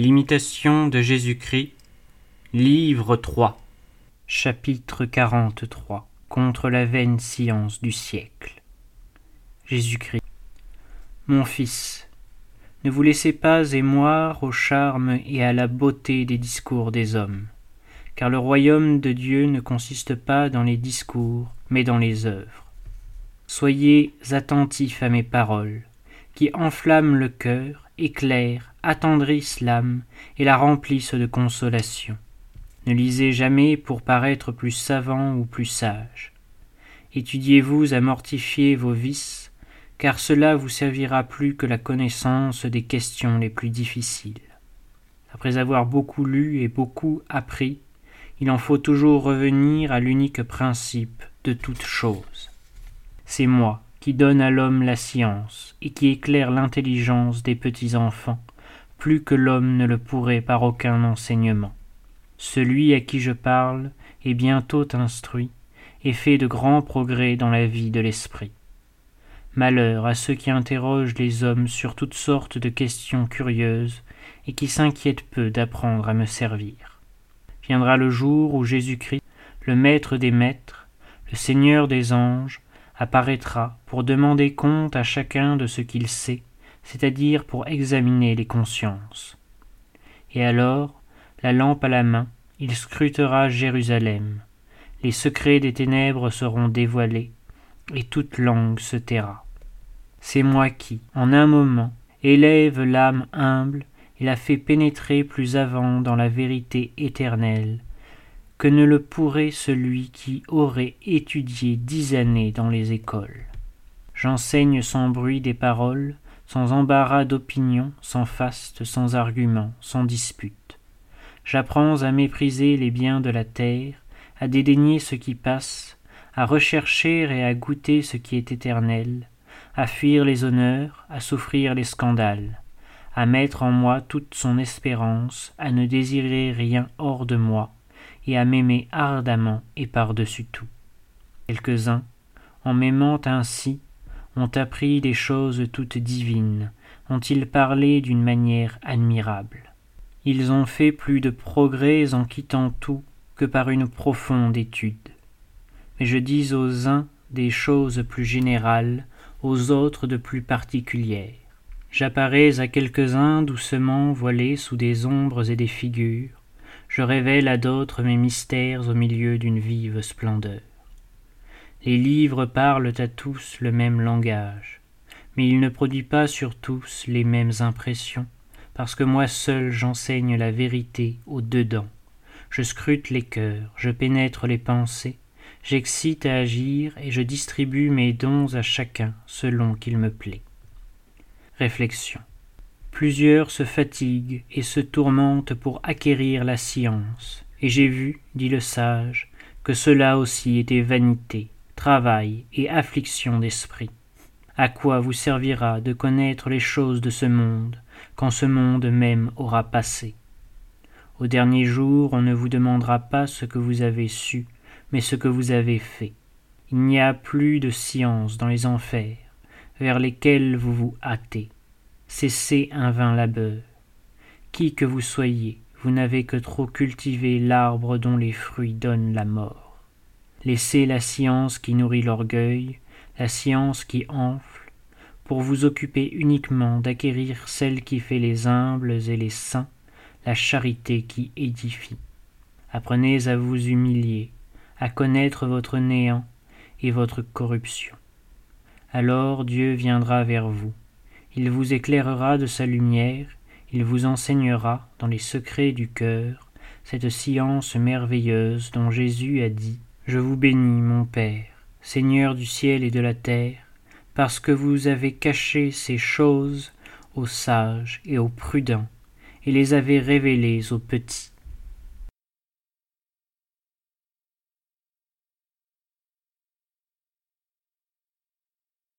L'imitation de Jésus-Christ, livre 3, chapitre 43 Contre la vaine science du siècle. Jésus-Christ. Mon fils, ne vous laissez pas émoire au charme et à la beauté des discours des hommes, car le royaume de Dieu ne consiste pas dans les discours, mais dans les œuvres. Soyez attentifs à mes paroles, qui enflamment le cœur, éclairent, attendrissent l'âme et la remplissent de consolation. Ne lisez jamais pour paraître plus savant ou plus sage. Étudiez-vous à mortifier vos vices, car cela vous servira plus que la connaissance des questions les plus difficiles. Après avoir beaucoup lu et beaucoup appris, il en faut toujours revenir à l'unique principe de toute chose. C'est moi qui donne à l'homme la science et qui éclaire l'intelligence des petits enfants, plus que l'homme ne le pourrait par aucun enseignement. Celui à qui je parle est bientôt instruit et fait de grands progrès dans la vie de l'esprit. Malheur à ceux qui interrogent les hommes sur toutes sortes de questions curieuses et qui s'inquiètent peu d'apprendre à me servir. Viendra le jour où Jésus-Christ, le Maître des maîtres, le Seigneur des anges, apparaîtra pour demander compte à chacun de ce qu'il sait, c'est-à-dire pour examiner les consciences. Et alors, la lampe à la main, il scrutera Jérusalem. Les secrets des ténèbres seront dévoilés, et toute langue se taira. C'est moi qui, en un moment, élève l'âme humble et la fait pénétrer plus avant dans la vérité éternelle, que ne le pourrait celui qui aurait étudié dix années dans les écoles. J'enseigne sans bruit des paroles, sans embarras d'opinion, sans faste, sans argument, sans dispute. J'apprends à mépriser les biens de la terre, à dédaigner ce qui passe, à rechercher et à goûter ce qui est éternel, à fuir les honneurs, à souffrir les scandales, à mettre en moi toute son espérance, à ne désirer rien hors de moi, et à m'aimer ardemment et par-dessus tout. Quelques-uns, en m'aimant ainsi, ont appris des choses toutes divines, ont-ils parlé d'une manière admirable. Ils ont fait plus de progrès en quittant tout que par une profonde étude. Mais je dis aux uns des choses plus générales, aux autres de plus particulières. J'apparais à quelques-uns doucement voilés sous des ombres et des figures, je révèle à d'autres mes mystères au milieu d'une vive splendeur. Les livres parlent à tous le même langage, mais il ne produit pas sur tous les mêmes impressions, parce que moi seul j'enseigne la vérité au dedans. Je scrute les cœurs, je pénètre les pensées, j'excite à agir et je distribue mes dons à chacun selon qu'il me plaît. Réflexion. Plusieurs se fatiguent et se tourmentent pour acquérir la science, et j'ai vu, dit le sage, que cela aussi était vanité, travail et affliction d'esprit. À quoi vous servira de connaître les choses de ce monde, quand ce monde même aura passé? Au dernier jour, on ne vous demandera pas ce que vous avez su, mais ce que vous avez fait. Il n'y a plus de science dans les enfers, vers lesquels vous vous hâtez cessez un vain labeur. Qui que vous soyez, vous n'avez que trop cultivé l'arbre dont les fruits donnent la mort. Laissez la science qui nourrit l'orgueil, la science qui enfle, pour vous occuper uniquement d'acquérir celle qui fait les humbles et les saints, la charité qui édifie. Apprenez à vous humilier, à connaître votre néant et votre corruption. Alors Dieu viendra vers vous, il vous éclairera de sa lumière, il vous enseignera, dans les secrets du cœur, cette science merveilleuse dont Jésus a dit Je vous bénis, mon Père, Seigneur du ciel et de la terre, parce que vous avez caché ces choses aux sages et aux prudents, et les avez révélées aux petits.